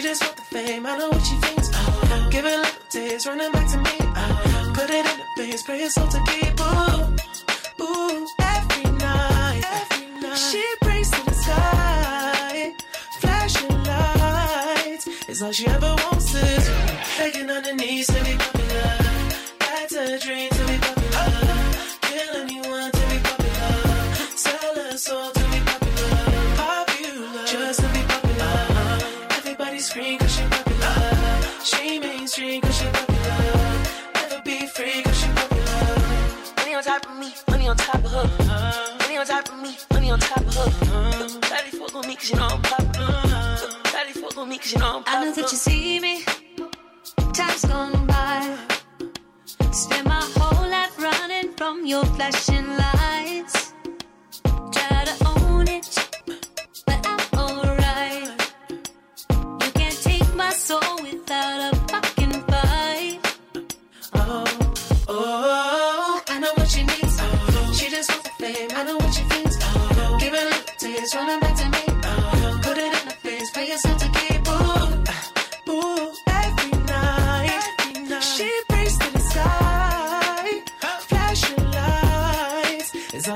she just want the fame. I know what she thinks. Oh, give it a little taste, running back to me. Oh, put it in the face, pray it's all to keep. Ooh, ooh, every night, every night. She prays to the sky, flashing lights. It's all she ever wants is begging on her knees to be popular. That's a dream cause you know I'm popular. Uh. Shawty fuck on me cause you know I'm I know that you uh. see me. Time's gone by. Spend my whole life running from your flashing lights.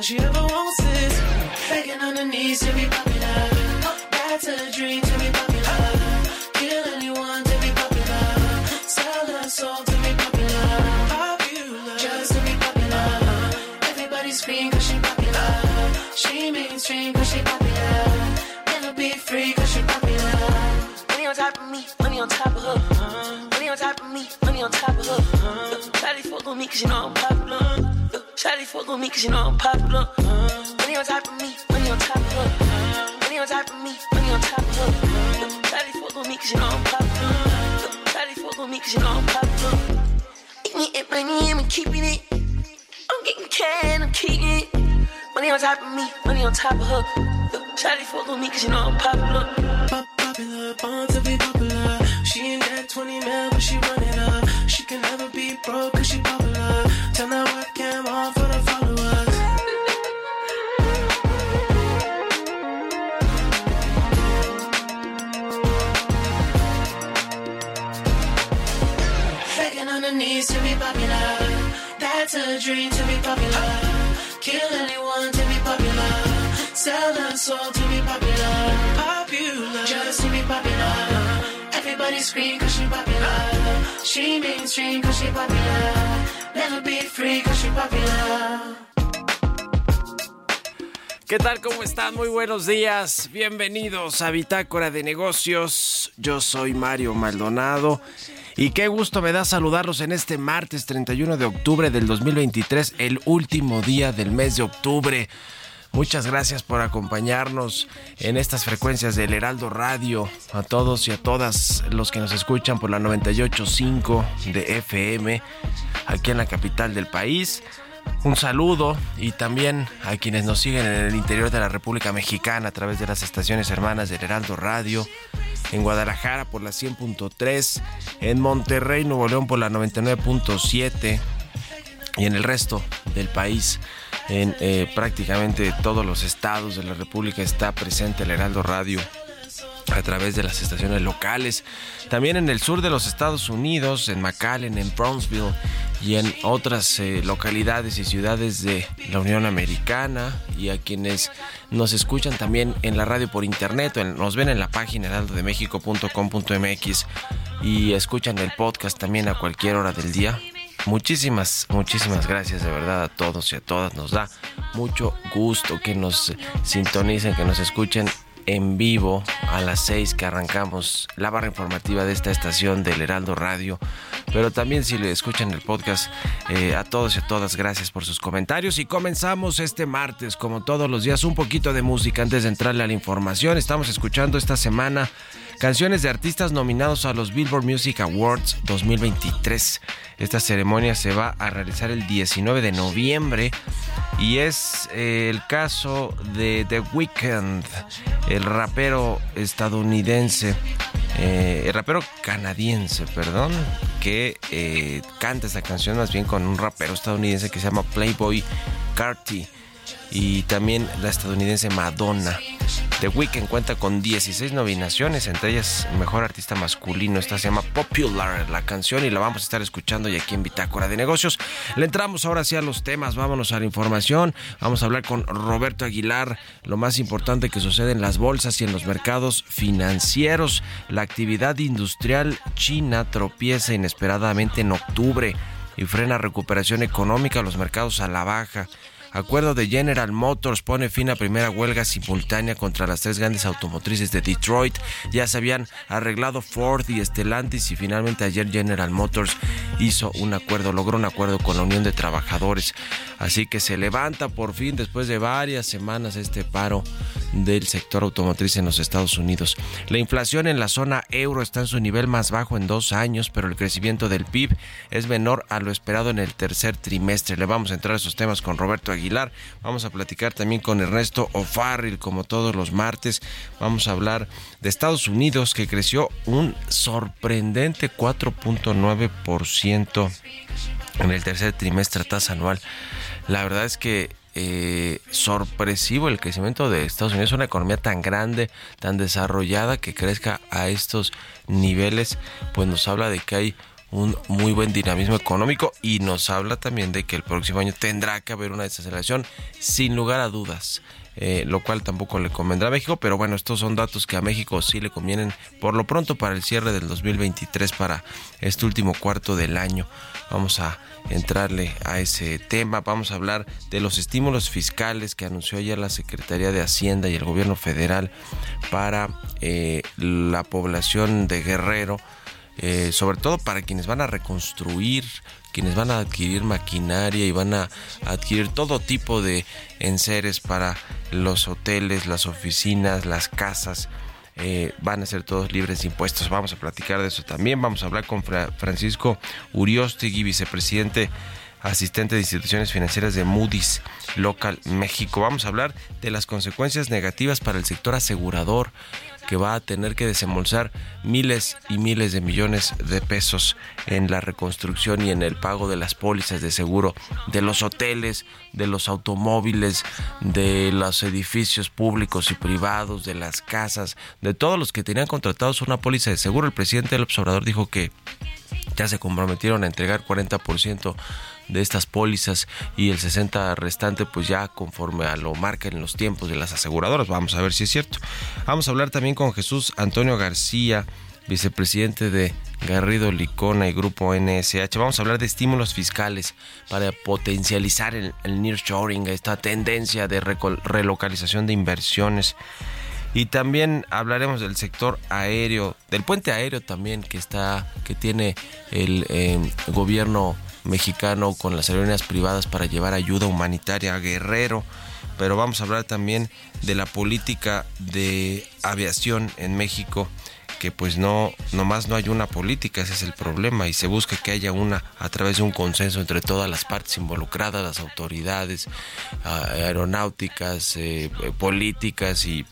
She ever wants is begging on her knees to be popular. That's a dream to be popular. Kill anyone to be popular. Sell her soul to be popular. Popular, just to be popular. Everybody scream cause she popular. She mainstream cause she popular. Never be free cause she popular. Money on top of me, money on top of her. Money on top of me, money on top of her. Shawty fuck on me cause you know I'm popular. Shawty fuck on me cause you know I'm popular. Money on top of me, money on top of her. Money on top of me, money on top of her. Shawty fuck on me cause you know I'm popular. Shawty fuck on me cause you know I'm popular. Eating it, money, I'm keeping it. I'm getting can, I'm keeping it. Money on top of me, money on top of her. Shawty fuck on me cause you know I'm popular. Pop popular, born to be popular. She ain't that 20 mil, but she run it up. She can never be broke to be popular. That's a dream to be popular. Kill anyone to be popular. Sell her soul to be popular. Popular, just to be popular. Everybody scream cause she popular. She mainstream cause she popular. Never be free cause she popular. ¿Qué tal? ¿Cómo están? Muy buenos días. Bienvenidos a Bitácora de Negocios. Yo soy Mario Maldonado. Y qué gusto me da saludarlos en este martes 31 de octubre del 2023, el último día del mes de octubre. Muchas gracias por acompañarnos en estas frecuencias del Heraldo Radio. A todos y a todas los que nos escuchan por la 98.5 de FM aquí en la capital del país. Un saludo y también a quienes nos siguen en el interior de la República Mexicana a través de las estaciones hermanas del Heraldo Radio, en Guadalajara por la 100.3, en Monterrey, Nuevo León por la 99.7 y en el resto del país, en eh, prácticamente todos los estados de la República está presente el Heraldo Radio a través de las estaciones locales. También en el sur de los Estados Unidos, en McAllen, en Brownsville y en otras eh, localidades y ciudades de la Unión Americana y a quienes nos escuchan también en la radio por internet o nos ven en la página heraldodemexico.com.mx y escuchan el podcast también a cualquier hora del día. Muchísimas, muchísimas gracias de verdad a todos y a todas. Nos da mucho gusto que nos sintonicen, que nos escuchen en vivo a las 6 que arrancamos la barra informativa de esta estación del Heraldo Radio. Pero también si le escuchan el podcast, eh, a todos y a todas, gracias por sus comentarios. Y comenzamos este martes, como todos los días, un poquito de música antes de entrarle a la información. Estamos escuchando esta semana canciones de artistas nominados a los Billboard Music Awards 2023. Esta ceremonia se va a realizar el 19 de noviembre y es eh, el caso de The Weeknd, el rapero estadounidense, eh, el rapero canadiense, perdón, que eh, canta esta canción más bien con un rapero estadounidense que se llama Playboy Carti y también la estadounidense Madonna. The Weeknd cuenta con 16 nominaciones, entre ellas Mejor Artista Masculino. Esta se llama Popular, la canción, y la vamos a estar escuchando y aquí en Bitácora de Negocios. Le entramos ahora sí a los temas, vámonos a la información. Vamos a hablar con Roberto Aguilar, lo más importante que sucede en las bolsas y en los mercados financieros. La actividad industrial china tropieza inesperadamente en octubre y frena recuperación económica, los mercados a la baja. Acuerdo de General Motors pone fin a primera huelga simultánea contra las tres grandes automotrices de Detroit. Ya se habían arreglado Ford y Stellantis y finalmente ayer General Motors hizo un acuerdo, logró un acuerdo con la Unión de Trabajadores. Así que se levanta por fin después de varias semanas este paro del sector automotriz en los Estados Unidos. La inflación en la zona euro está en su nivel más bajo en dos años, pero el crecimiento del PIB es menor a lo esperado en el tercer trimestre. Le vamos a entrar a esos temas con Roberto Vamos a platicar también con Ernesto O'Farrill, como todos los martes. Vamos a hablar de Estados Unidos, que creció un sorprendente 4.9% en el tercer trimestre tasa anual. La verdad es que eh, sorpresivo el crecimiento de Estados Unidos, una economía tan grande, tan desarrollada que crezca a estos niveles, pues nos habla de que hay un muy buen dinamismo económico y nos habla también de que el próximo año tendrá que haber una desaceleración sin lugar a dudas. Eh, lo cual tampoco le convendrá a México, pero bueno, estos son datos que a México sí le convienen por lo pronto para el cierre del 2023, para este último cuarto del año. Vamos a entrarle a ese tema, vamos a hablar de los estímulos fiscales que anunció ayer la Secretaría de Hacienda y el gobierno federal para eh, la población de Guerrero eh, sobre todo para quienes van a reconstruir, quienes van a adquirir maquinaria y van a adquirir todo tipo de enseres para los hoteles, las oficinas, las casas. Eh, van a ser todos libres de impuestos. Vamos a platicar de eso también. Vamos a hablar con Francisco Uriostegui, vicepresidente asistente de instituciones financieras de Moody's Local México. Vamos a hablar de las consecuencias negativas para el sector asegurador que va a tener que desembolsar miles y miles de millones de pesos en la reconstrucción y en el pago de las pólizas de seguro de los hoteles, de los automóviles, de los edificios públicos y privados, de las casas, de todos los que tenían contratados una póliza de seguro. El presidente del observador dijo que ya se comprometieron a entregar 40% de estas pólizas y el 60 restante pues ya conforme a lo marcan los tiempos de las aseguradoras. Vamos a ver si es cierto. Vamos a hablar también con Jesús Antonio García, vicepresidente de Garrido Licona y Grupo NSH. Vamos a hablar de estímulos fiscales para potencializar el, el nearshoring, esta tendencia de relocalización de inversiones. Y también hablaremos del sector aéreo, del puente aéreo también que está, que tiene el eh, gobierno mexicano con las aerolíneas privadas para llevar ayuda humanitaria a Guerrero. Pero vamos a hablar también de la política de aviación en México, que pues no, nomás no hay una política, ese es el problema, y se busca que haya una a través de un consenso entre todas las partes involucradas, las autoridades aeronáuticas, eh, políticas y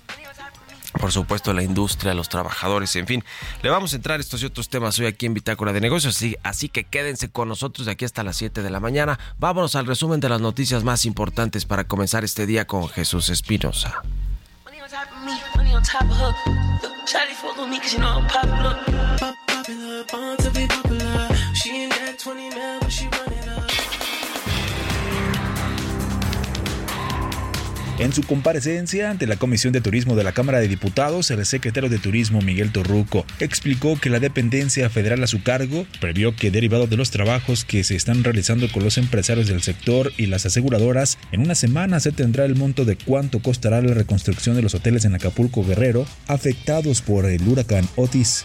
por supuesto la industria, los trabajadores, en fin. Le vamos a entrar estos y otros temas hoy aquí en Bitácora de Negocios, así, así que quédense con nosotros de aquí hasta las 7 de la mañana. Vámonos al resumen de las noticias más importantes para comenzar este día con Jesús Espinosa. En su comparecencia ante la Comisión de Turismo de la Cámara de Diputados, el secretario de Turismo Miguel Torruco explicó que la dependencia federal a su cargo previó que derivado de los trabajos que se están realizando con los empresarios del sector y las aseguradoras, en una semana se tendrá el monto de cuánto costará la reconstrucción de los hoteles en Acapulco Guerrero afectados por el huracán Otis.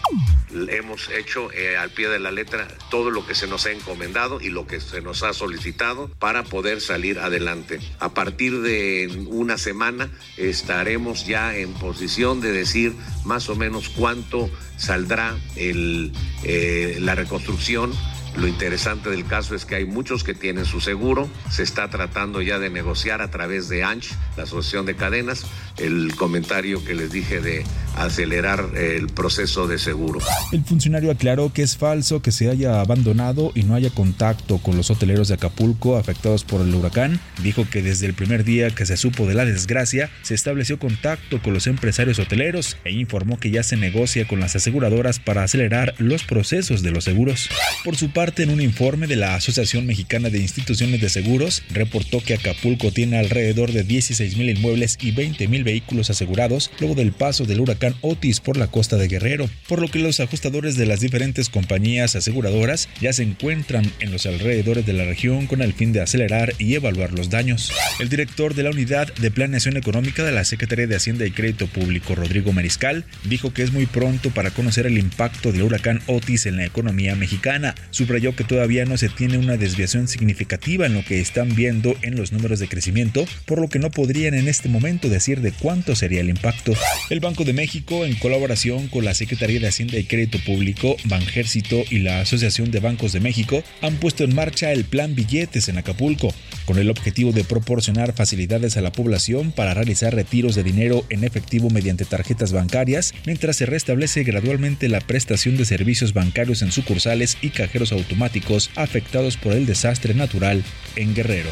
Hemos hecho eh, al pie de la letra todo lo que se nos ha encomendado y lo que se nos ha solicitado para poder salir adelante. A partir de una semana estaremos ya en posición de decir más o menos cuánto saldrá el, eh, la reconstrucción. Lo interesante del caso es que hay muchos que tienen su seguro. Se está tratando ya de negociar a través de ANCH, la Asociación de Cadenas, el comentario que les dije de acelerar el proceso de seguro. El funcionario aclaró que es falso que se haya abandonado y no haya contacto con los hoteleros de Acapulco afectados por el huracán. Dijo que desde el primer día que se supo de la desgracia se estableció contacto con los empresarios hoteleros e informó que ya se negocia con las aseguradoras para acelerar los procesos de los seguros. Por su parte, en un informe de la Asociación Mexicana de Instituciones de Seguros, reportó que Acapulco tiene alrededor de 16 mil inmuebles y 20 mil vehículos asegurados luego del paso del huracán Otis por la costa de Guerrero, por lo que los ajustadores de las diferentes compañías aseguradoras ya se encuentran en los alrededores de la región con el fin de acelerar y evaluar los daños. El director de la Unidad de Planeación Económica de la Secretaría de Hacienda y Crédito Público, Rodrigo Mariscal, dijo que es muy pronto para conocer el impacto del huracán Otis en la economía mexicana. Subrayó que todavía no se tiene una desviación significativa en lo que están viendo en los números de crecimiento, por lo que no podrían en este momento decir de cuánto sería el impacto. El Banco de México en colaboración con la Secretaría de Hacienda y Crédito Público, Banjército y la Asociación de Bancos de México han puesto en marcha el Plan Billetes en Acapulco, con el objetivo de proporcionar facilidades a la población para realizar retiros de dinero en efectivo mediante tarjetas bancarias, mientras se restablece gradualmente la prestación de servicios bancarios en sucursales y cajeros automáticos afectados por el desastre natural en Guerrero.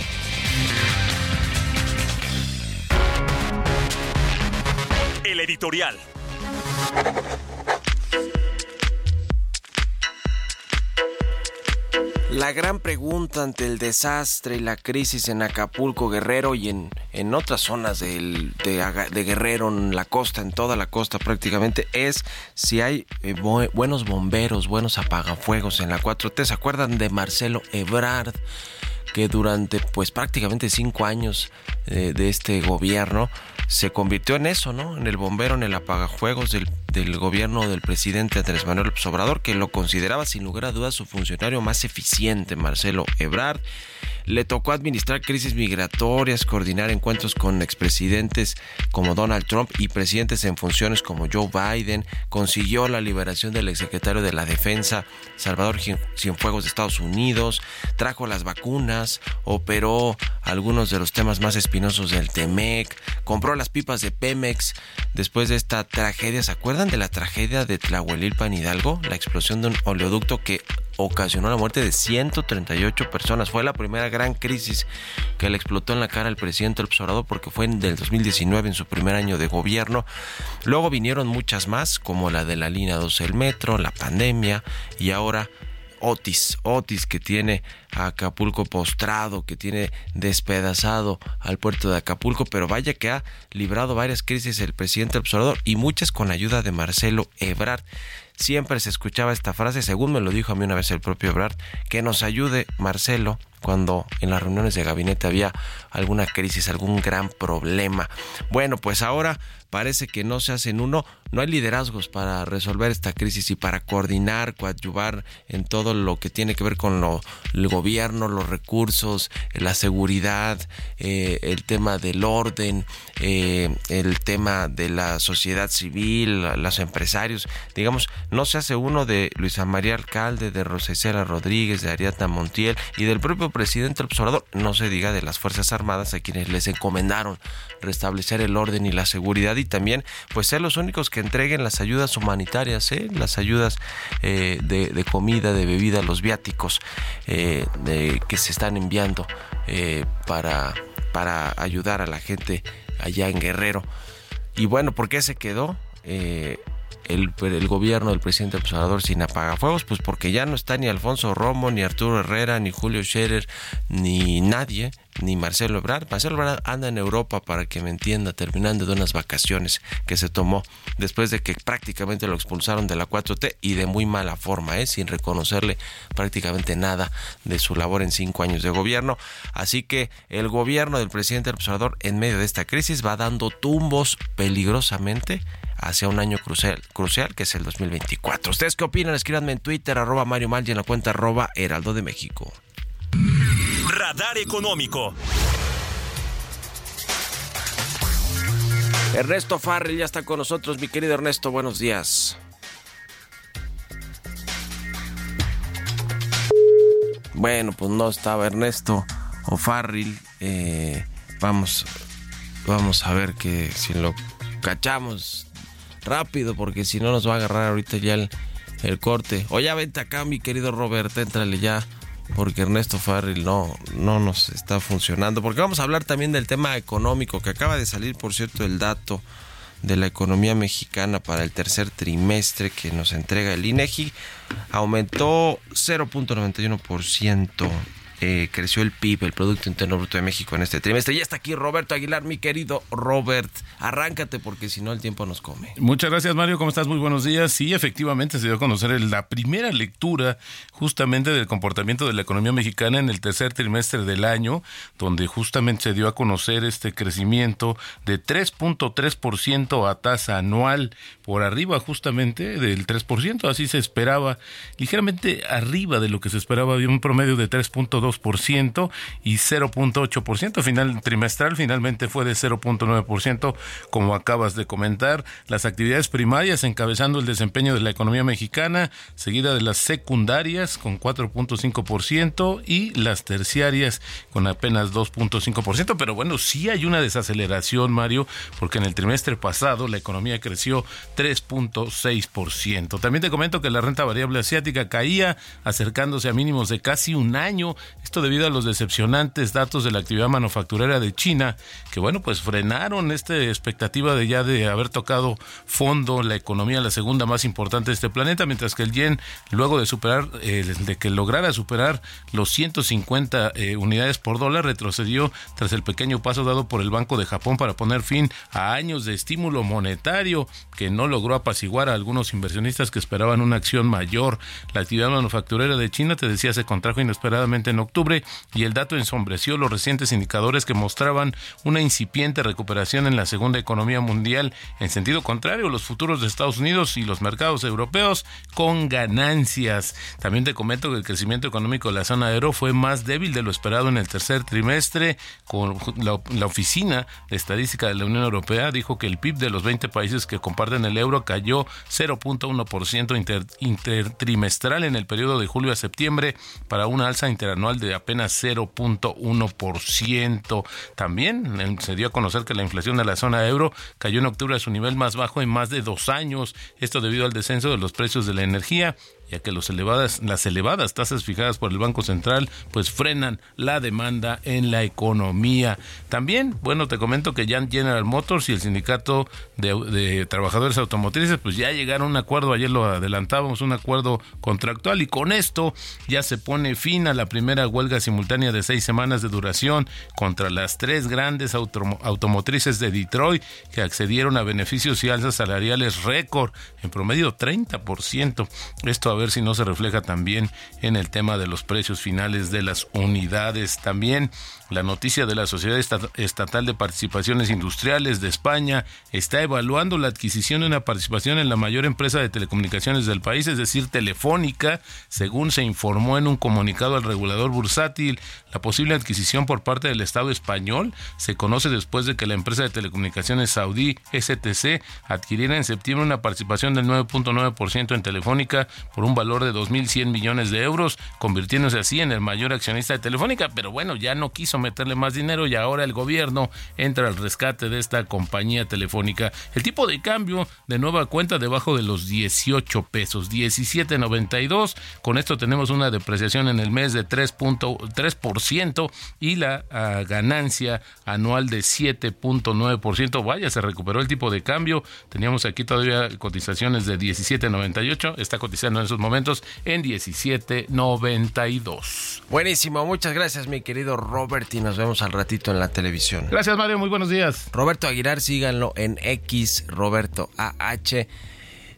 El editorial. La gran pregunta ante el desastre y la crisis en Acapulco, Guerrero y en, en otras zonas de, Guerrero, en la costa, en toda la costa prácticamente, es si hay eh, bu- buenos bomberos, buenos apagafuegos en la 4T. ¿Se acuerdan de Marcelo Ebrard? Que durante pues prácticamente cinco años eh, de este gobierno se convirtió en eso, ¿no? En el bombero, en el apagafuegos del, del gobierno del presidente Andrés Manuel López Obrador, que lo consideraba sin lugar a dudas su funcionario más eficiente, Marcelo Ebrard. Le tocó administrar crisis migratorias, coordinar encuentros con expresidentes como Donald Trump y presidentes en funciones como Joe Biden. Consiguió la liberación del exsecretario de la Defensa, Salvador Cien- Cienfuegos de Estados Unidos. Trajo las vacunas, operó algunos de los temas más espinosos del TEMEC, compró las pipas de Pemex después de esta tragedia. ¿Se acuerdan de la tragedia de Tlahuelilpan Hidalgo? La explosión de un oleoducto que ocasionó la muerte de 138 personas. Fue la primera gran crisis que le explotó en la cara al presidente López porque fue en del 2019 en su primer año de gobierno. Luego vinieron muchas más como la de la línea 12 del metro, la pandemia y ahora Otis, Otis que tiene a Acapulco postrado, que tiene despedazado al puerto de Acapulco, pero vaya que ha librado varias crisis el presidente Obrador y muchas con la ayuda de Marcelo Ebrard. Siempre se escuchaba esta frase, según me lo dijo a mí una vez el propio Ebrard, que nos ayude Marcelo cuando en las reuniones de gabinete había alguna crisis, algún gran problema. Bueno, pues ahora parece que no se hacen uno, no hay liderazgos para resolver esta crisis y para coordinar, coadyuvar en todo lo que tiene que ver con lo, el gobierno, los recursos, la seguridad, eh, el tema del orden, eh, el tema de la sociedad civil, los empresarios. Digamos, no se hace uno de Luisa María Alcalde, de Rosicela Rodríguez, de Ariadna Montiel y del propio presidente López Obrador, no se diga de las Fuerzas Armadas a quienes les encomendaron restablecer el orden y la seguridad y también pues ser los únicos que entreguen las ayudas humanitarias, ¿eh? las ayudas eh, de, de, comida, de bebida, los viáticos eh, de, que se están enviando eh, para, para ayudar a la gente allá en Guerrero. Y bueno, ¿por qué se quedó? Eh, el, el gobierno del presidente Obrador sin apagafuegos? Pues porque ya no está ni Alfonso Romo, ni Arturo Herrera, ni Julio Scherer, ni nadie, ni Marcelo Ebrard. Marcelo Ebrard anda en Europa, para que me entienda, terminando de unas vacaciones que se tomó después de que prácticamente lo expulsaron de la 4T y de muy mala forma, ¿eh? sin reconocerle prácticamente nada de su labor en cinco años de gobierno. Así que el gobierno del presidente Obrador en medio de esta crisis va dando tumbos peligrosamente hacia un año crucial, crucial que es el 2024. ¿Ustedes qué opinan? Escríbanme en Twitter, arroba Mario Mal y en la cuenta arroba Heraldo de México. Radar Económico. Ernesto Farrell ya está con nosotros, mi querido Ernesto, buenos días. Bueno, pues no estaba Ernesto o Farrell. Eh, vamos, vamos a ver que si lo cachamos rápido, porque si no nos va a agarrar ahorita ya el, corte. O ya vente acá, mi querido Robert, entrale ya porque Ernesto Farrell no, no nos está funcionando. Porque vamos a hablar también del tema económico, que acaba de salir, por cierto, el dato de la economía mexicana para el tercer trimestre que nos entrega el INEGI. Aumentó 0.91% eh, creció el PIB, el Producto Interno Bruto de México en este trimestre. Ya está aquí Roberto Aguilar, mi querido Robert. Arráncate porque si no el tiempo nos come. Muchas gracias Mario, ¿cómo estás? Muy buenos días. Sí, efectivamente se dio a conocer la primera lectura justamente del comportamiento de la economía mexicana en el tercer trimestre del año, donde justamente se dio a conocer este crecimiento de 3.3% a tasa anual, por arriba justamente del 3%, así se esperaba, ligeramente arriba de lo que se esperaba, había un promedio de 3.2 ciento y 0.8%. Final trimestral finalmente fue de 0.9%, como acabas de comentar. Las actividades primarias encabezando el desempeño de la economía mexicana, seguida de las secundarias con 4.5% y las terciarias con apenas 2.5%. Pero bueno, sí hay una desaceleración, Mario, porque en el trimestre pasado la economía creció 3.6%. También te comento que la renta variable asiática caía, acercándose a mínimos de casi un año esto debido a los decepcionantes datos de la actividad manufacturera de China, que bueno, pues frenaron esta expectativa de ya de haber tocado fondo la economía, la segunda más importante de este planeta, mientras que el yen, luego de superar, eh, de que lograra superar los 150 eh, unidades por dólar, retrocedió tras el pequeño paso dado por el Banco de Japón para poner fin a años de estímulo monetario que no logró apaciguar a algunos inversionistas que esperaban una acción mayor. La actividad manufacturera de China, te decía, se contrajo inesperadamente en octubre y el dato ensombreció los recientes indicadores que mostraban una incipiente recuperación en la segunda economía mundial. En sentido contrario, los futuros de Estados Unidos y los mercados europeos con ganancias. También te comento que el crecimiento económico de la zona euro fue más débil de lo esperado en el tercer trimestre. Con la, Oficina de Estadística de la Unión Europea dijo que el PIB de los 20 países que comparten el euro cayó 0.1% intertrimestral en el periodo de julio a septiembre para una alza interanual de apenas 0.1%. También se dio a conocer que la inflación de la zona euro cayó en octubre a su nivel más bajo en más de dos años. Esto debido al descenso de los precios de la energía ya que los elevadas, las elevadas tasas fijadas por el Banco Central pues frenan la demanda en la economía. También, bueno, te comento que ya General Motors y el sindicato de, trabajadores automotrices pues ya llegaron a un acuerdo, ayer lo adelantábamos, un acuerdo contractual y con esto ya se pone fin a la primera huelga simultánea de seis semanas de duración contra las tres grandes automotrices de Detroit que accedieron a beneficios y alzas salariales récord, en promedio 30%. Esto ver si no se refleja también en el tema de los precios finales de las unidades. También la noticia de la Sociedad Estatal de Participaciones Industriales de España está evaluando la adquisición de una participación en la mayor empresa de telecomunicaciones del país, es decir, Telefónica, según se informó en un comunicado al regulador bursátil. La posible adquisición por parte del Estado español se conoce después de que la empresa de telecomunicaciones saudí STC adquiriera en septiembre una participación del 9.9% en Telefónica por un valor de 2.100 millones de euros, convirtiéndose así en el mayor accionista de Telefónica, pero bueno, ya no quiso meterle más dinero y ahora el gobierno entra al rescate de esta compañía telefónica. El tipo de cambio de nueva cuenta debajo de los 18 pesos, 17.92. Con esto tenemos una depreciación en el mes de 3.3% y la ah, ganancia anual de 7.9%. Vaya, se recuperó el tipo de cambio. Teníamos aquí todavía cotizaciones de 17.98. Está cotizando en esos momentos en 17.92. Buenísimo, muchas gracias mi querido Robert y nos vemos al ratito en la televisión. Gracias Mario, muy buenos días. Roberto Aguilar, síganlo en X, Roberto AH.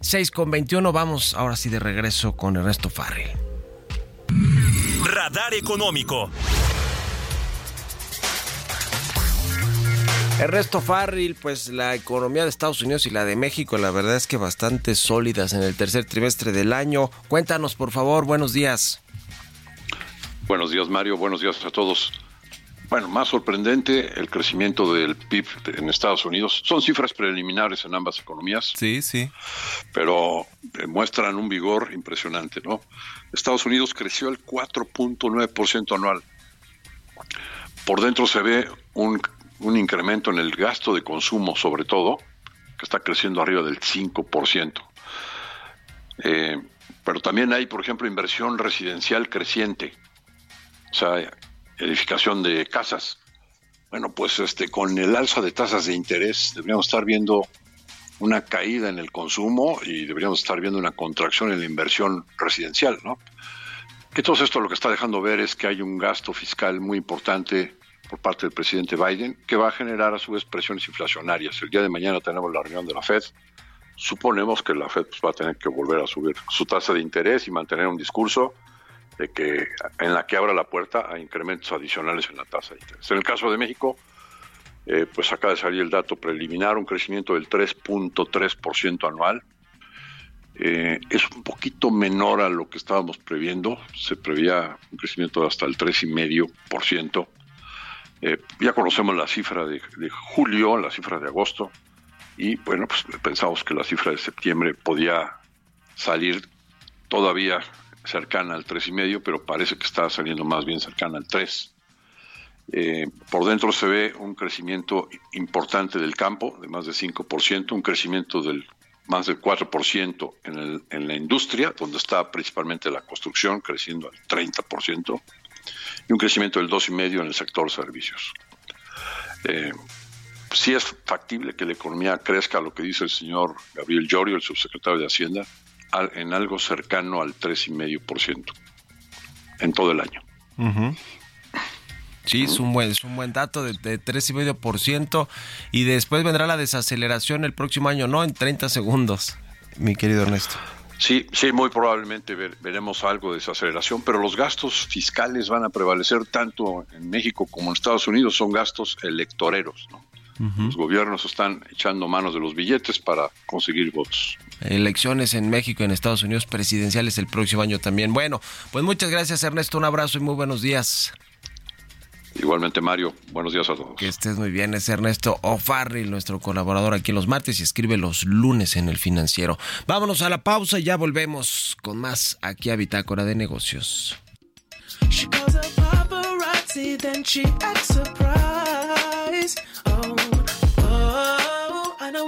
6 con 21, vamos ahora sí de regreso con Ernesto Farrell. Radar Económico. Ernesto Farril, pues la economía de Estados Unidos y la de México, la verdad es que bastante sólidas en el tercer trimestre del año. Cuéntanos, por favor, buenos días. Buenos días, Mario, buenos días a todos. Bueno, más sorprendente el crecimiento del PIB en Estados Unidos. Son cifras preliminares en ambas economías. Sí, sí. Pero muestran un vigor impresionante, ¿no? Estados Unidos creció el 4.9% anual. Por dentro se ve un un incremento en el gasto de consumo, sobre todo, que está creciendo arriba del 5%. Eh, pero también hay, por ejemplo, inversión residencial creciente, o sea, edificación de casas. Bueno, pues este, con el alza de tasas de interés deberíamos estar viendo una caída en el consumo y deberíamos estar viendo una contracción en la inversión residencial, ¿no? Que todo esto lo que está dejando ver es que hay un gasto fiscal muy importante por parte del presidente Biden, que va a generar a su vez presiones inflacionarias. El día de mañana tenemos la reunión de la Fed. Suponemos que la Fed pues, va a tener que volver a subir su tasa de interés y mantener un discurso de que en la que abra la puerta a incrementos adicionales en la tasa de interés. En el caso de México, eh, pues acaba de salir el dato preliminar, un crecimiento del 3.3% anual. Eh, es un poquito menor a lo que estábamos previendo. Se prevía un crecimiento de hasta el 3,5%. Eh, ya conocemos la cifra de, julio, la cifra de agosto, y bueno, pues pensamos que la cifra de septiembre podía salir todavía cercana al 3,5, pero parece que está saliendo más bien cercana al 3. Eh, por dentro se ve un crecimiento importante del campo, de más de 5%, un crecimiento del más del 4% en, el, en la industria, donde está principalmente la construcción, creciendo al 30% y un crecimiento del 2,5% en el sector servicios. Eh, sí es factible que la economía crezca, lo que dice el señor Gabriel Llorio, el subsecretario de Hacienda, en algo cercano al 3,5% en todo el año. Sí, es un buen, es un buen dato de, de 3,5% y después vendrá la desaceleración el próximo año, ¿no? En 30 segundos, mi querido Ernesto. Sí, sí, muy probablemente veremos algo de desaceleración, pero los gastos fiscales van a prevalecer tanto en México como en Estados Unidos, son gastos electoreros. Los gobiernos están echando manos de los billetes para conseguir votos. Elecciones en México y en Estados Unidos presidenciales el próximo año también. Bueno, pues muchas gracias Ernesto, un abrazo y muy buenos días. Igualmente, Mario, buenos días a todos. Que estés muy bien, es Ernesto O'Farrill, nuestro colaborador aquí en los martes y escribe los lunes en el financiero. Vámonos a la pausa y ya volvemos con más aquí a Bitácora de Negocios.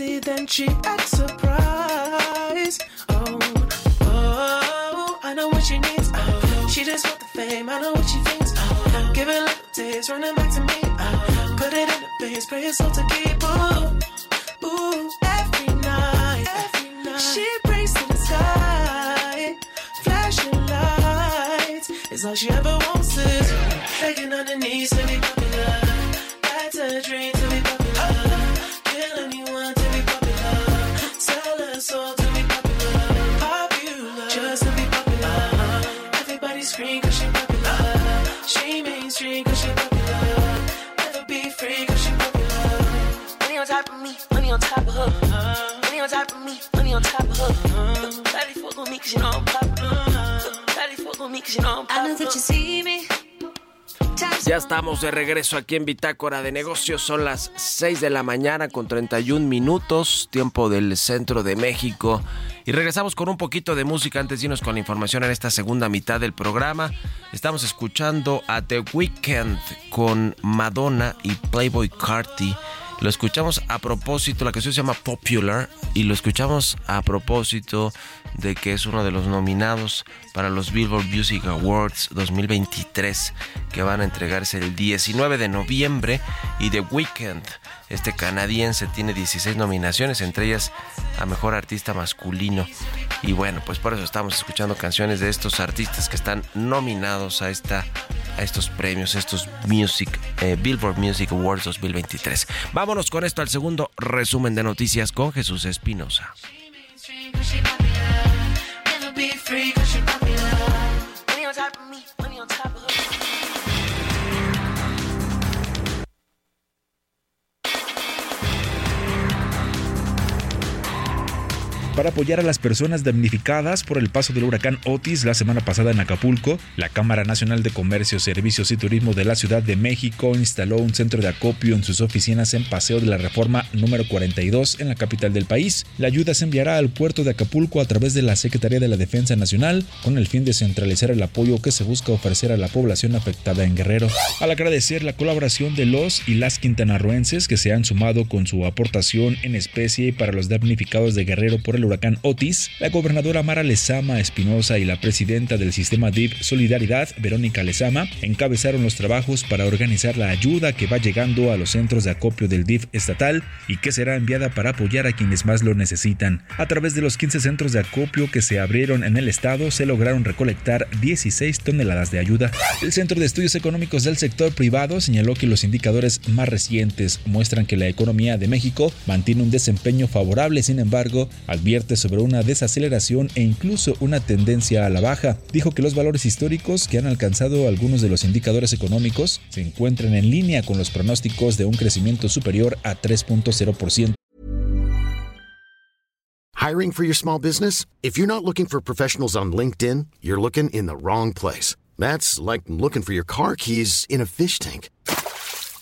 Then she acts surprised. Oh, oh, I know what she needs. Oh, she just want the fame. I know what she thinks. Oh, give it a little taste, running back to me. Oh, put it in the base, pray it's all to keep. Ooh, ooh, every night, every night. She prays to the sky, flashing lights. It's all she ever wants is begging on her knees to be popular. That's a dream Soul to be popular. Popular. Just to be popular. Cause she popular. She mainstream cause she popular. Never be free cause she popular. Money on top of me, money on top of her. Money on top of me, money on top of her. Shawty fuck with me cause you know I'm popular. Shawty fuck with me cause you know I'm I know that you see me. Ya estamos de regreso aquí en Bitácora de Negocios. Son las 6 de la mañana con 31 minutos, tiempo del centro de México. Y regresamos con un poquito de música antes de irnos con la información en esta segunda mitad del programa. Estamos escuchando a The Weeknd con Madonna y Playboy Carti. Lo escuchamos a propósito, la canción se llama Popular y lo escuchamos a propósito de que es uno de los nominados para los Billboard Music Awards 2023 que van a entregarse el 19 de noviembre y The Weeknd, este canadiense, tiene 16 nominaciones, entre ellas a Mejor Artista Masculino. Y bueno, pues por eso estamos escuchando canciones de estos artistas que están nominados a esta a estos premios, estos Music eh, Billboard Music Awards 2023. Vámonos con esto al segundo resumen de noticias con Jesús Espinosa. Para apoyar a las personas damnificadas por el paso del huracán Otis la semana pasada en Acapulco, la Cámara Nacional de Comercio, Servicios y Turismo de la Ciudad de México instaló un centro de acopio en sus oficinas en Paseo de la Reforma número 42 en la capital del país. La ayuda se enviará al puerto de Acapulco a través de la Secretaría de la Defensa Nacional con el fin de centralizar el apoyo que se busca ofrecer a la población afectada en Guerrero. Al agradecer la colaboración de los y las quintanarroenses que se han sumado con su aportación en especie para los damnificados de Guerrero por el huracán Otis, la gobernadora Mara Lezama Espinosa y la presidenta del sistema DIP Solidaridad, Verónica Lezama, encabezaron los trabajos para organizar la ayuda que va llegando a los centros de acopio del DIF estatal y que será enviada para apoyar a quienes más lo necesitan. A través de los 15 centros de acopio que se abrieron en el estado, se lograron recolectar 16 toneladas de ayuda. El Centro de Estudios Económicos del Sector Privado señaló que los indicadores más recientes muestran que la economía de México mantiene un desempeño favorable, sin embargo, advierte sobre una desaceleración e incluso una tendencia a la baja. Dijo que los valores históricos que han alcanzado algunos de los indicadores económicos se encuentran en línea con los pronósticos de un crecimiento superior a 3.0%. Hiring for your small business? If you're not looking for professionals on LinkedIn, you're looking in the wrong place. That's like looking for your car keys in a fish tank.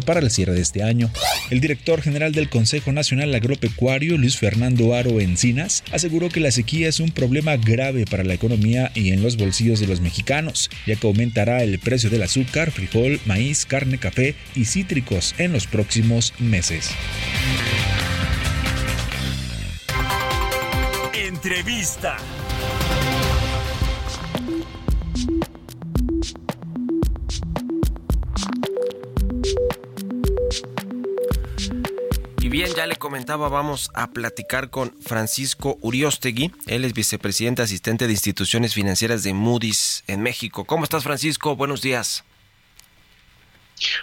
Para el cierre de este año. El director general del Consejo Nacional Agropecuario, Luis Fernando Aro Encinas, aseguró que la sequía es un problema grave para la economía y en los bolsillos de los mexicanos, ya que aumentará el precio del azúcar, frijol, maíz, carne, café y cítricos en los próximos meses. Entrevista. Bien, ya le comentaba, vamos a platicar con Francisco Uriostegui. Él es vicepresidente asistente de instituciones financieras de Moody's en México. ¿Cómo estás, Francisco? Buenos días.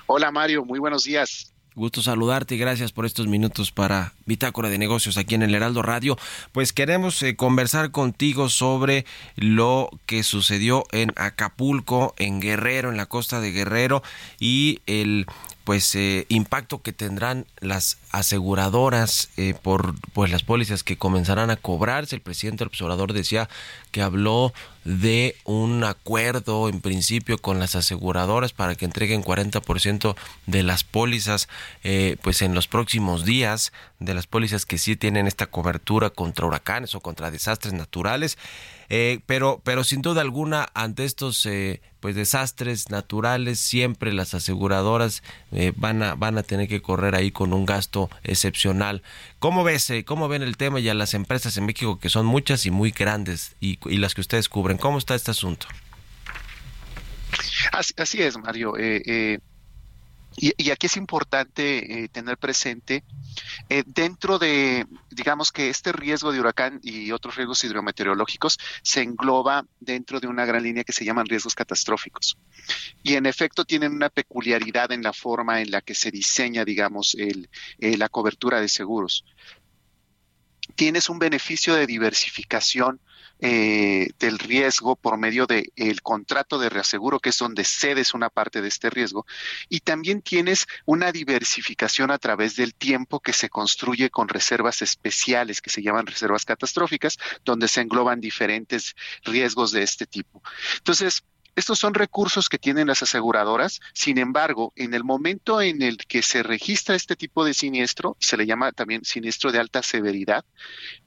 Hola Mario, muy buenos días. Gusto saludarte y gracias por estos minutos para Bitácora de Negocios aquí en el Heraldo Radio. Pues queremos eh, conversar contigo sobre lo que sucedió en Acapulco, en Guerrero, en la costa de Guerrero y el pues eh, impacto que tendrán las aseguradoras eh, por pues las pólizas que comenzarán a cobrarse. El presidente del observador decía que habló de un acuerdo en principio con las aseguradoras para que entreguen 40% de las pólizas eh, pues en los próximos días de las pólizas que sí tienen esta cobertura contra huracanes o contra desastres naturales eh, pero pero sin duda alguna ante estos eh, pues desastres naturales siempre las aseguradoras eh, van a van a tener que correr ahí con un gasto excepcional. Cómo ves eh, cómo ven el tema y a las empresas en México que son muchas y muy grandes y, las que ustedes cubren cómo está este asunto Así, es, Mario. Eh, y, aquí es importante eh, tener presente, eh, dentro de, digamos que este riesgo de huracán y otros riesgos hidrometeorológicos se engloba dentro de una gran línea que se llaman riesgos catastróficos. Y en efecto tienen una peculiaridad en la forma en la que se diseña, digamos, el, eh, la cobertura de seguros. Tienes un beneficio de diversificación eh, del riesgo por medio del el contrato de reaseguro, que es donde cedes una parte de este riesgo, y también tienes una diversificación a través del tiempo que se construye con reservas especiales, que se llaman reservas catastróficas, donde se engloban diferentes riesgos de este tipo. Entonces, estos son recursos que tienen las aseguradoras, sin embargo, en el momento en el que se registra este tipo de siniestro, se le llama también siniestro de alta severidad,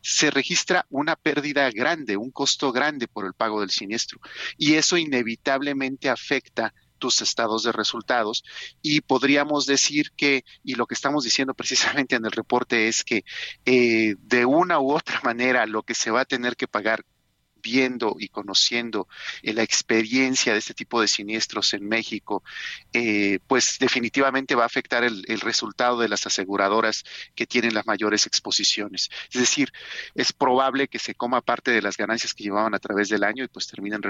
se registra una pérdida grande, un costo grande por el pago del siniestro. Y eso inevitablemente afecta tus estados de resultados y podríamos decir que, y lo que estamos diciendo precisamente en el reporte es que eh, de una u otra manera lo que se va a tener que pagar viendo y conociendo eh, la experiencia de este tipo de siniestros en México, eh, pues definitivamente va a afectar el, resultado de las aseguradoras que tienen las mayores exposiciones. Es decir, es probable que se coma parte de las ganancias que llevaban a través del año y pues terminen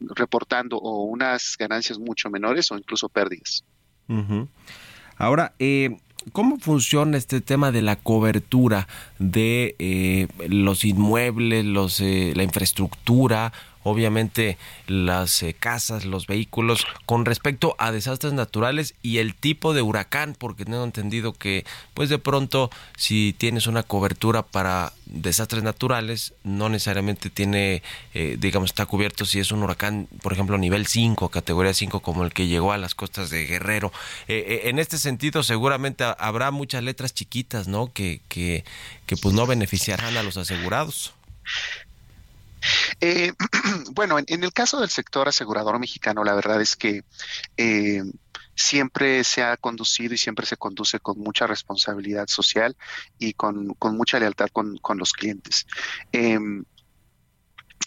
reportando o unas ganancias mucho menores o incluso pérdidas. Ahora, eh, ¿Cómo funciona este tema de la cobertura de eh, los inmuebles, los, eh, la infraestructura obviamente las eh, casas, los vehículos, con respecto a desastres naturales y el tipo de huracán, porque tengo entendido que pues de pronto si tienes una cobertura para desastres naturales, no necesariamente tiene, eh, digamos, está cubierto si es un huracán, por ejemplo, nivel 5, categoría 5, como el que llegó a las costas de Guerrero. Eh, en este sentido, seguramente habrá muchas letras chiquitas, ¿no? Que, que, que pues no beneficiarán a los asegurados. Eh, bueno, en, el caso del sector asegurador mexicano, la verdad es que eh, siempre se ha conducido y siempre se conduce con mucha responsabilidad social y con, mucha lealtad con, los clientes. Em,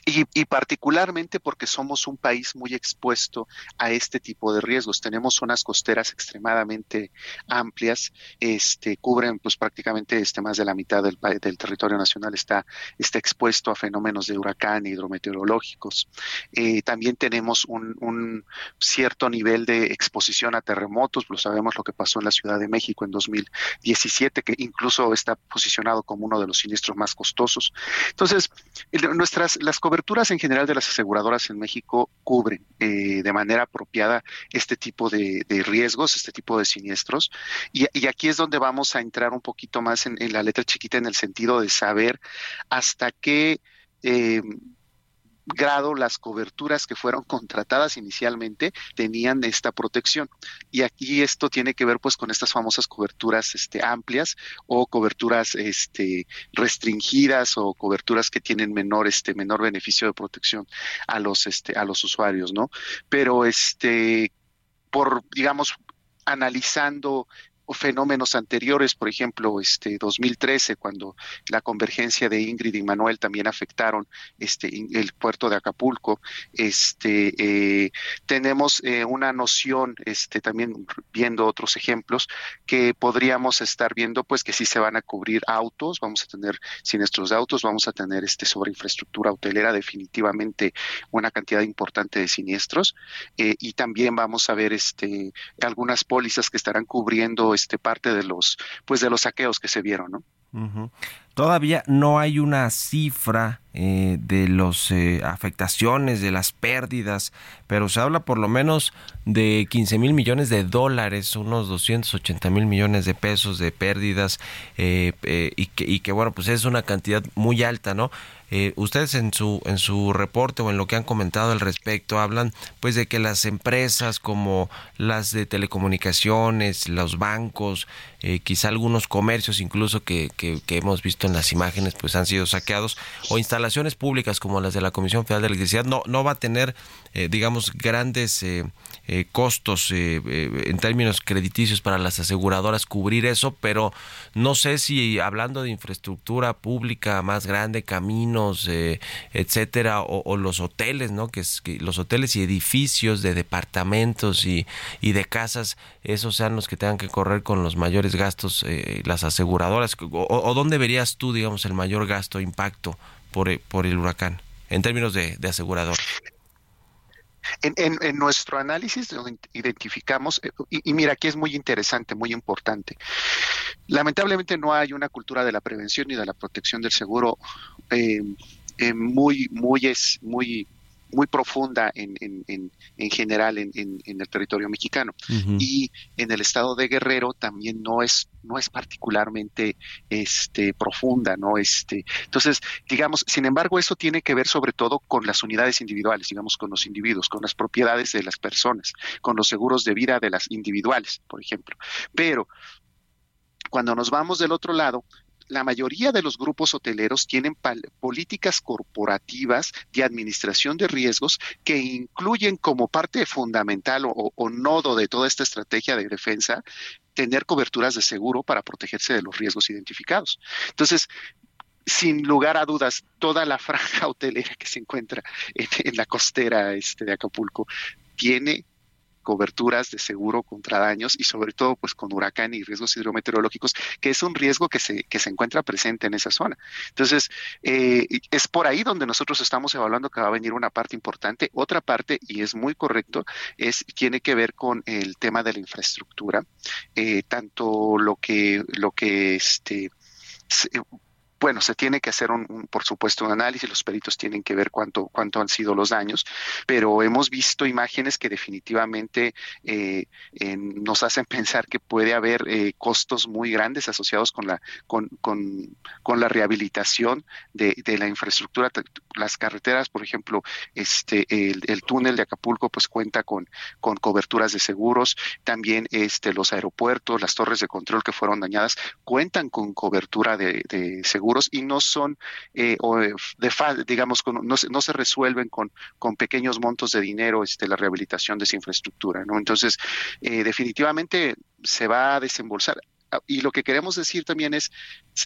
y, particularmente porque somos un país muy expuesto a este tipo de riesgos. Tenemos zonas costeras extremadamente amplias, este, cubren pues prácticamente este, más de la mitad del, del territorio nacional está, está expuesto a fenómenos de huracán hidrometeorológicos. Eh, también tenemos un, un, cierto nivel de exposición a terremotos, lo sabemos lo que pasó en la Ciudad de México en 2017, que incluso está posicionado como uno de los siniestros más costosos. Entonces, nuestras las coberturas coberturas en general de las aseguradoras en México cubren eh, de manera apropiada este tipo de, riesgos, este tipo de siniestros. Y, aquí es donde vamos a entrar un poquito más en, la letra chiquita en el sentido de saber hasta qué... Eh, grado las coberturas que fueron contratadas inicialmente tenían esta protección. Y aquí esto tiene que ver pues con estas famosas coberturas este, amplias o coberturas este, restringidas o coberturas que tienen menor, este, menor beneficio de protección a los, este, a los usuarios, ¿no? Pero este, por, digamos, analizando fenómenos anteriores, por ejemplo, este 2013 cuando la convergencia de Ingrid y Manuel también afectaron este el puerto de Acapulco, este eh, tenemos eh, una noción, este también viendo otros ejemplos que podríamos estar viendo, pues que sí se van a cubrir autos, vamos a tener siniestros de autos, vamos a tener este sobre infraestructura hotelera definitivamente una cantidad importante de siniestros eh, y también vamos a ver este algunas pólizas que estarán cubriendo este, parte de los, pues de los saqueos que se vieron, ¿no? Todavía no hay una cifra eh, de las eh, afectaciones, de las pérdidas, pero se habla por lo menos de 15 mil millones de dólares, unos 280 mil millones de pesos de pérdidas, eh, y, que, y que bueno, pues es una cantidad muy alta, ¿no? Eh, ustedes en su en su reporte o en lo que han comentado al respecto hablan pues de que las empresas como las de telecomunicaciones, los bancos, eh, quizá algunos comercios incluso que, que, hemos visto en las imágenes, pues han sido saqueados, o instalaciones públicas como las de la Comisión Federal de Electricidad, no, no va a tener, eh, digamos, grandes eh, eh, costos en términos crediticios para las aseguradoras cubrir eso, pero no sé si hablando de infraestructura pública más grande, caminos, etcétera, o, los hoteles, ¿no? Que, es, que los hoteles y edificios de departamentos y, y de casas, esos sean los que tengan que correr con los mayores gastos las aseguradoras, o, dónde verías tú, digamos, el mayor gasto, impacto por, por el huracán, en términos de, asegurador? En, nuestro análisis identificamos, eh, y, mira, aquí es muy interesante, muy importante. Lamentablemente no hay una cultura de la prevención y de la protección del seguro eh, eh, muy, muy, es, muy muy profunda en, en, en, general en, el territorio mexicano. Y en el estado de Guerrero también no es, no es particularmente este, profunda, ¿no? Este, entonces, digamos, sin embargo, eso tiene que ver sobre todo con las unidades individuales, digamos, con los individuos, con las propiedades de las personas, con los seguros de vida de las individuales, por ejemplo. Pero cuando nos vamos del otro lado, la mayoría de los grupos hoteleros tienen políticas corporativas de administración de riesgos que incluyen como parte fundamental o, nodo de toda esta estrategia de defensa tener coberturas de seguro para protegerse de los riesgos identificados. Entonces, sin lugar a dudas, toda la franja hotelera que se encuentra en, la costera este, de Acapulco tiene coberturas de seguro contra daños y sobre todo pues con huracán y riesgos hidrometeorológicos, que es un riesgo que se, que se encuentra presente en esa zona. Entonces, eh, es por ahí donde nosotros estamos evaluando que va a venir una parte importante. Otra parte, y es muy correcto, es tiene que ver con el tema de la infraestructura, eh, tanto lo que, lo que este bueno, se tiene que hacer, un, por supuesto, un análisis, los peritos tienen que ver cuánto, cuánto han sido los daños, pero hemos visto imágenes que definitivamente eh, nos hacen pensar que puede haber eh, costos muy grandes asociados con la, con, con, con la rehabilitación de, de, la infraestructura. Las carreteras, por ejemplo, este, el, el, túnel de Acapulco, pues cuenta con, con coberturas de seguros, también este, los aeropuertos, las torres de control que fueron dañadas, cuentan con cobertura de, de seguros y no son, eh, o de, digamos, no, se, no se resuelven con, con pequeños montos de dinero este, la rehabilitación de esa infraestructura. ¿no? Entonces, eh, definitivamente se va a desembolsar ah, y lo que queremos decir también es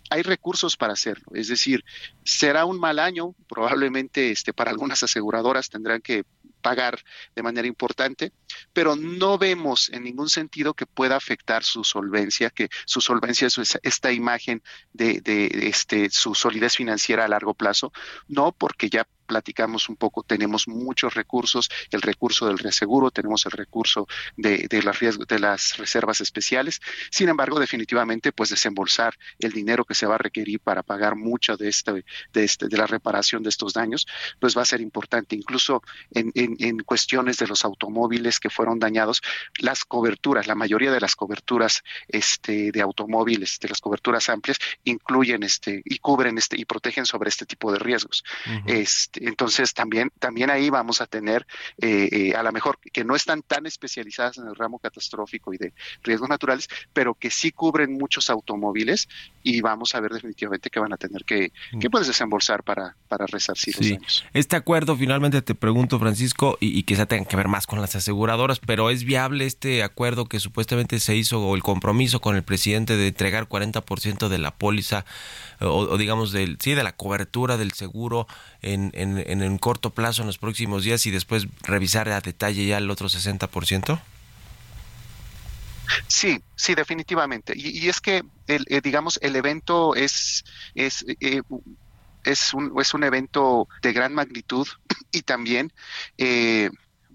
hay recursos para hacerlo es decir será un mal año probablemente este para algunas aseguradoras tendrán que pagar de manera importante, pero no vemos en ningún sentido que pueda afectar su solvencia, que su solvencia es esta imagen de, de este, su solidez financiera a largo plazo, no porque ya platicamos un poco, tenemos muchos recursos, el recurso del reseguro, tenemos el recurso de, de, las, de las reservas especiales. Sin embargo, definitivamente, pues desembolsar el dinero que se va a requerir para pagar mucho de, este, de, este, de la reparación de estos daños, pues va a ser importante. Incluso en, en, en cuestiones de los automóviles que fueron dañados, las coberturas, la mayoría de las coberturas este, de automóviles, de las coberturas amplias, incluyen este y cubren este y protegen sobre este tipo de riesgos. este, entonces también, también ahí vamos a tener eh, eh, a lo mejor que no están tan especializadas en el ramo catastrófico y de riesgos naturales, pero que sí cubren muchos automóviles y vamos a ver definitivamente que van a tener que, que puedes desembolsar para, para resarcir los daños. Este acuerdo, finalmente te pregunto, Francisco, y, y quizá tenga que ver más con las aseguradoras, pero ¿es viable este acuerdo que supuestamente se hizo o el compromiso con el presidente de entregar 40% de la póliza o, digamos del sí de la cobertura del seguro en, en, en un corto plazo en los próximos días y después revisar a detalle ya el otro 60%? Sí, sí, definitivamente. Y, es que, el, eh, digamos, el evento es, es, eh, es, un, es un evento de gran magnitud y también eh,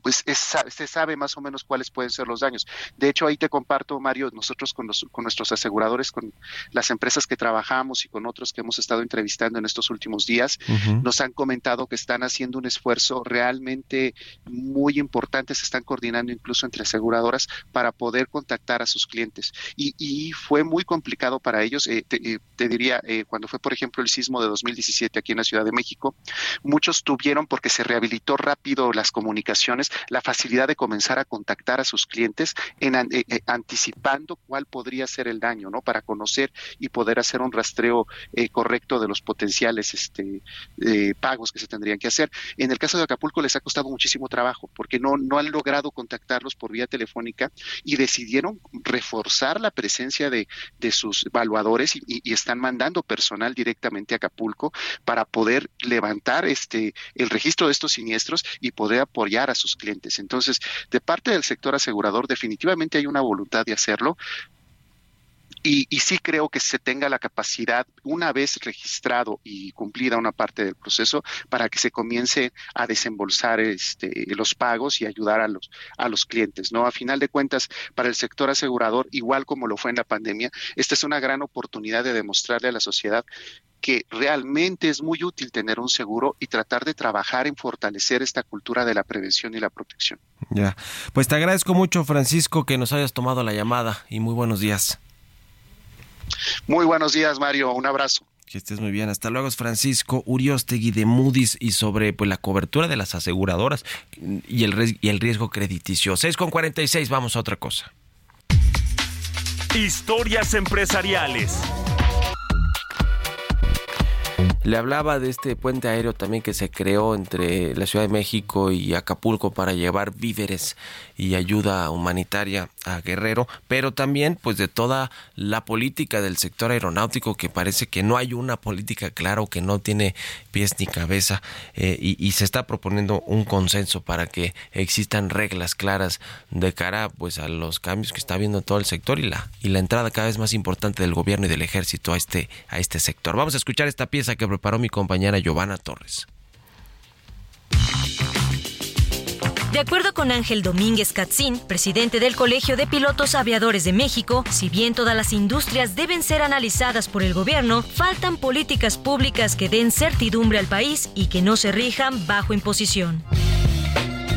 pues se sabe más o menos cuáles pueden ser los daños. De hecho, ahí te comparto, Mario, nosotros con, con nuestros aseguradores, con las empresas que trabajamos y con otros que hemos estado entrevistando en estos últimos días, nos han comentado que están haciendo un esfuerzo realmente muy importante, se están coordinando incluso entre aseguradoras para poder contactar a sus clientes. Y, fue muy complicado para ellos, eh, eh, te, diría, eh, cuando fue, por ejemplo, el sismo de 2017 aquí en la Ciudad de México, muchos tuvieron, porque se rehabilitó rápido las comunicaciones, la facilidad de comenzar a contactar a sus clientes en, eh, eh, anticipando cuál podría ser el daño, ¿no? Para conocer y poder hacer un rastreo eh, correcto de los potenciales este, pagos que se tendrían que hacer. En el caso de Acapulco les ha costado muchísimo trabajo porque no, no han logrado contactarlos por vía telefónica y decidieron reforzar la presencia de, de sus evaluadores y, y, están mandando personal directamente a Acapulco para poder levantar este el registro de estos siniestros y poder apoyar a sus clientes. Entonces, de parte del sector asegurador, definitivamente hay una voluntad de hacerlo, y, y, sí creo que se tenga la capacidad, una vez registrado y cumplida una parte del proceso, para que se comience a desembolsar este, los pagos y ayudar a los, a los clientes. ¿no? A final de cuentas, para el sector asegurador, igual como lo fue en la pandemia, esta es una gran oportunidad de demostrarle a la sociedad que realmente es muy útil tener un seguro y tratar de trabajar en fortalecer esta cultura de la prevención y la protección. Ya, pues te agradezco mucho Francisco que nos hayas tomado la llamada y muy buenos días. Muy buenos días Mario, un abrazo. Que estés muy bien. Hasta luego, es Francisco Uriostegui de Moody's y sobre pues, la cobertura de las aseguradoras y el, y el riesgo crediticio. 6 con 46, vamos a otra cosa. Historias empresariales. Le hablaba de este puente aéreo también que se creó entre la Ciudad de México y Acapulco para llevar víveres y ayuda humanitaria a Guerrero, pero también pues de toda la política del sector aeronáutico que parece que no hay una política clara o que no tiene pies ni cabeza eh, y, y, se está proponiendo un consenso para que existan reglas claras de cara pues a los cambios que está viendo todo el sector y la y la entrada cada vez más importante del gobierno y del ejército a este a este sector. Vamos a escuchar esta pieza que preparó mi compañera Giovanna Torres. De acuerdo con Ángel Domínguez Catzín, presidente del Colegio de Pilotos Aviadores de México, si bien todas las industrias deben ser analizadas por el gobierno, faltan políticas públicas que den certidumbre al país y que no se rijan bajo imposición.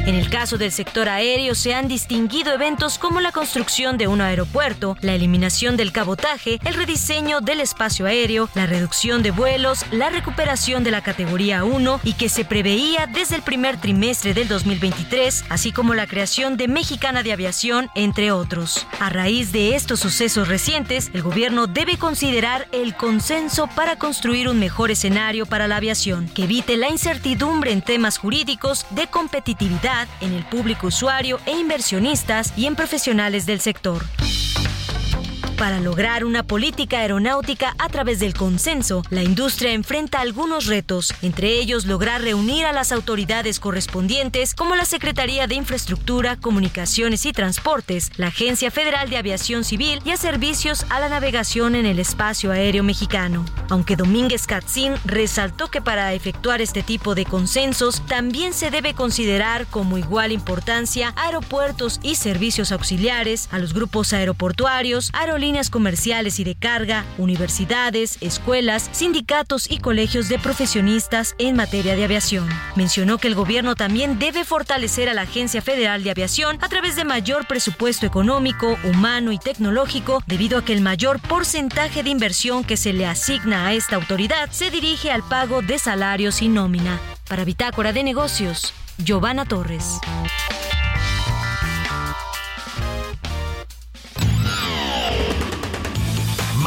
En el caso del sector aéreo se han distinguido eventos como la construcción de un aeropuerto, la eliminación del cabotaje, el rediseño del espacio aéreo, la reducción de vuelos, la recuperación de la categoría 1 y que se preveía desde el primer trimestre del 2023, así como la creación de Mexicana de Aviación, entre otros. A raíz de estos sucesos recientes, el gobierno debe considerar el consenso para construir un mejor escenario para la aviación, que evite la incertidumbre en temas jurídicos de competitividad en el público usuario e inversionistas y en profesionales del sector para lograr una política aeronáutica a través del consenso, la industria enfrenta algunos retos, entre ellos lograr reunir a las autoridades correspondientes como la Secretaría de Infraestructura, Comunicaciones y Transportes, la Agencia Federal de Aviación Civil y a servicios a la navegación en el espacio aéreo mexicano. Aunque Domínguez Katzin resaltó que para efectuar este tipo de consensos también se debe considerar como igual importancia aeropuertos y servicios auxiliares, a los grupos aeroportuarios, aerolíneas comerciales y de carga, universidades, escuelas, sindicatos y colegios de profesionistas en materia de aviación. Mencionó que el gobierno también debe fortalecer a la Agencia Federal de Aviación a través de mayor presupuesto económico, humano y tecnológico, debido a que el mayor porcentaje de inversión que se le asigna a esta autoridad se dirige al pago de salarios y nómina. Para Bitácora de Negocios, Giovanna Torres.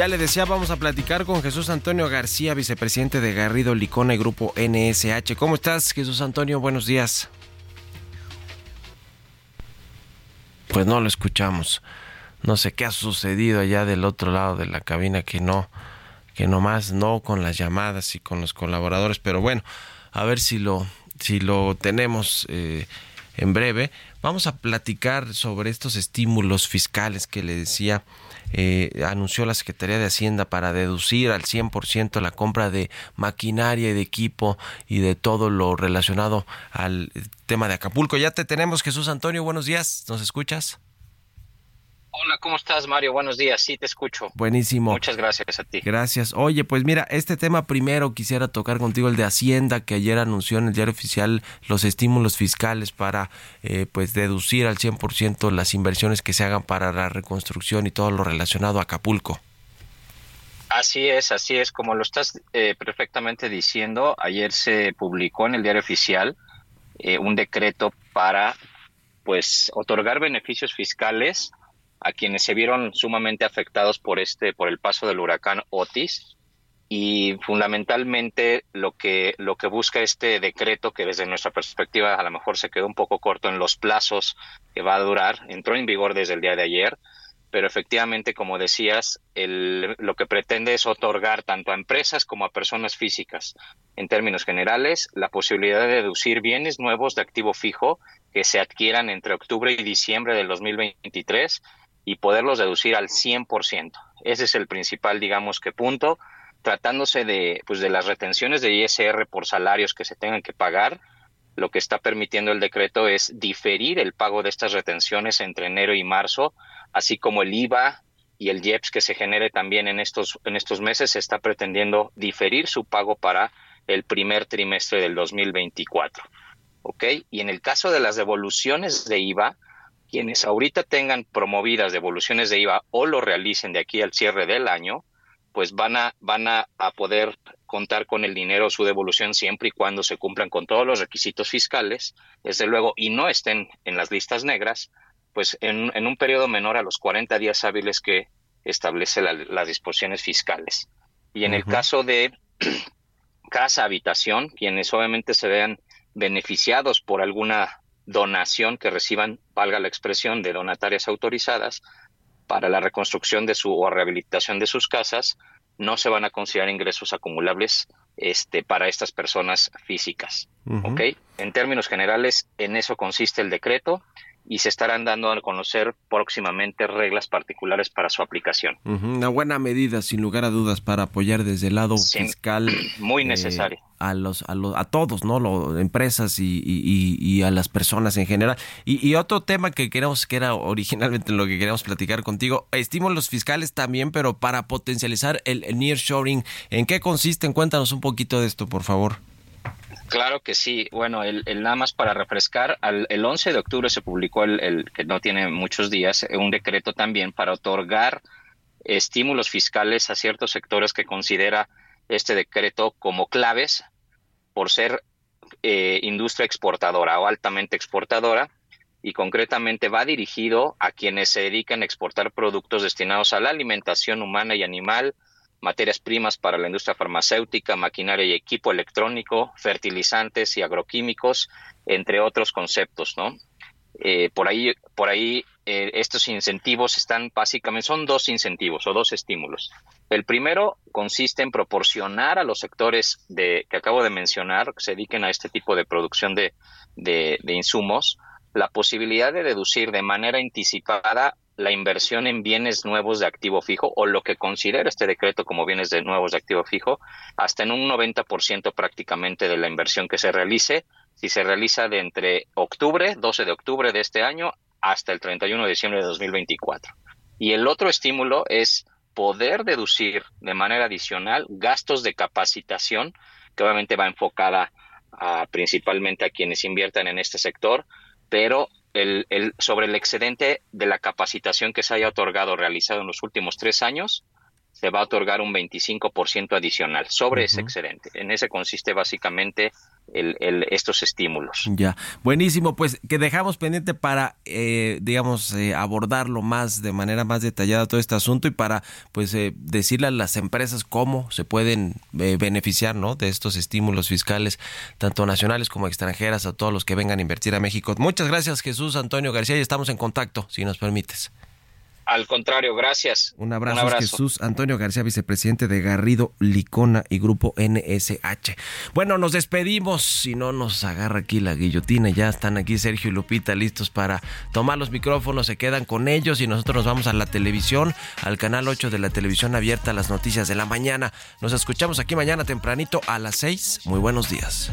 Ya le decía, vamos a platicar con Jesús Antonio García, vicepresidente de Garrido Licona y Grupo NSH. ¿Cómo estás, Jesús Antonio? Buenos días. Pues no lo escuchamos. No sé qué ha sucedido allá del otro lado de la cabina que no, que nomás no con las llamadas y con los colaboradores, pero bueno, a ver si lo, si lo tenemos eh, en breve. Vamos a platicar sobre estos estímulos fiscales que le decía eh, anunció la Secretaría de Hacienda para deducir al 100% la compra de maquinaria y de equipo y de todo lo relacionado al tema de Acapulco. Ya te tenemos, Jesús Antonio, buenos días, ¿nos escuchas? Hola, ¿cómo estás, Mario? Buenos días, sí, te escucho. Buenísimo. Muchas gracias a ti. Gracias. Oye, pues mira, este tema primero quisiera tocar contigo, el de Hacienda, que ayer anunció en el diario oficial los estímulos fiscales para eh, pues deducir al 100% las inversiones que se hagan para la reconstrucción y todo lo relacionado a Acapulco. Así es, así es, como lo estás eh, perfectamente diciendo, ayer se publicó en el diario oficial eh, un decreto para pues otorgar beneficios fiscales a quienes se vieron sumamente afectados por este por el paso del huracán Otis. Y fundamentalmente lo que lo que busca este decreto que desde nuestra perspectiva a lo mejor se quedó un poco corto en los plazos que va a durar entró en vigor desde el día de ayer pero efectivamente, como decías, el, lo que pretende es otorgar tanto a empresas como a personas físicas, en términos generales, la posibilidad de deducir bienes nuevos de activo fijo que se adquieran entre octubre y diciembre del 2023 y poderlos deducir al 100%. Ese es el principal, digamos que punto. Tratándose de, pues, de las retenciones de ISR por salarios que se tengan que pagar, lo que está permitiendo el decreto es diferir el pago de estas retenciones entre enero y marzo así como el IVA y el IEPS que se genere también en estos, en estos meses, se está pretendiendo diferir su pago para el primer trimestre del 2024. ¿Ok? Y en el caso de las devoluciones de IVA, quienes ahorita tengan promovidas devoluciones de IVA o lo realicen de aquí al cierre del año, pues van a, van a, a poder contar con el dinero su devolución siempre y cuando se cumplan con todos los requisitos fiscales, desde luego, y no estén en las listas negras, pues en, en, un periodo menor a los 40 días hábiles que establece las disposiciones fiscales. Y en el caso de casa, habitación, quienes obviamente se vean beneficiados por alguna donación que reciban, valga la expresión, de donatarias autorizadas para la reconstrucción de su o rehabilitación de sus casas, no se van a considerar ingresos acumulables este, para estas personas físicas. En términos generales, en eso consiste el decreto y se estarán dando a conocer próximamente reglas particulares para su aplicación. Una buena medida, sin lugar a dudas, para apoyar desde el lado fiscal. Muy eh, necesario. a los, a los, a todos, ¿no? Los, empresas y, y, a las personas en general. Y, otro tema que queremos, que era originalmente lo que queríamos platicar contigo, estímulos fiscales también, pero para potencializar el, el nearshoring. ¿En qué consisten? Cuéntanos un poquito de esto, por favor. Claro que sí. Bueno, el, nada más para refrescar, el 11 de octubre se publicó el, que no tiene muchos días, un decreto también para otorgar estímulos fiscales a ciertos sectores que considera este decreto como claves por ser eh, industria exportadora o altamente exportadora y concretamente va dirigido a quienes se dedican a exportar productos destinados a la alimentación humana y animal, materias primas para la industria farmacéutica, maquinaria y equipo electrónico, fertilizantes y agroquímicos, entre otros conceptos, ¿no? Eh, por ahí, por ahí eh, estos incentivos están básicamente, son dos incentivos o dos estímulos. El primero consiste en proporcionar a los sectores que acabo de mencionar, que se dediquen a este tipo de producción de, de, de insumos, la posibilidad de deducir de manera anticipada la inversión en bienes nuevos de activo fijo o lo que considera este decreto como bienes de nuevos de activo fijo, hasta en un 90% prácticamente de la inversión que se realice, si se realiza de entre octubre, 12 de octubre de este año, hasta el 31 de diciembre de 2024. Y el otro estímulo es poder deducir de manera adicional gastos de capacitación, que obviamente va enfocada principalmente a quienes inviertan en este sector, pero el, el, sobre el excedente de la capacitación que se haya otorgado realizado en los últimos tres años, se va a otorgar un 25% adicional sobre ese excedente. En ese consiste básicamente el, el, estos estímulos. Ya, buenísimo, pues que dejamos pendiente para, eh, digamos, eh, abordarlo más de manera más detallada todo este asunto y para, pues, eh, decirle a las empresas cómo se pueden eh, beneficiar, ¿no? De estos estímulos fiscales, tanto nacionales como extranjeras, a todos los que vengan a invertir a México. Muchas gracias, Jesús Antonio García, y estamos en contacto, si nos permites. Al contrario, gracias. Un abrazo, Jesús Antonio García, vicepresidente de Garrido, Licona y Grupo NSH. Bueno, nos despedimos, si no nos agarra aquí la guillotina, ya están aquí Sergio y Lupita listos para tomar los micrófonos, se quedan con ellos y nosotros nos vamos a la televisión, al canal 8 de la televisión abierta, las noticias de la mañana. Nos escuchamos aquí mañana tempranito a las 6. Muy buenos días.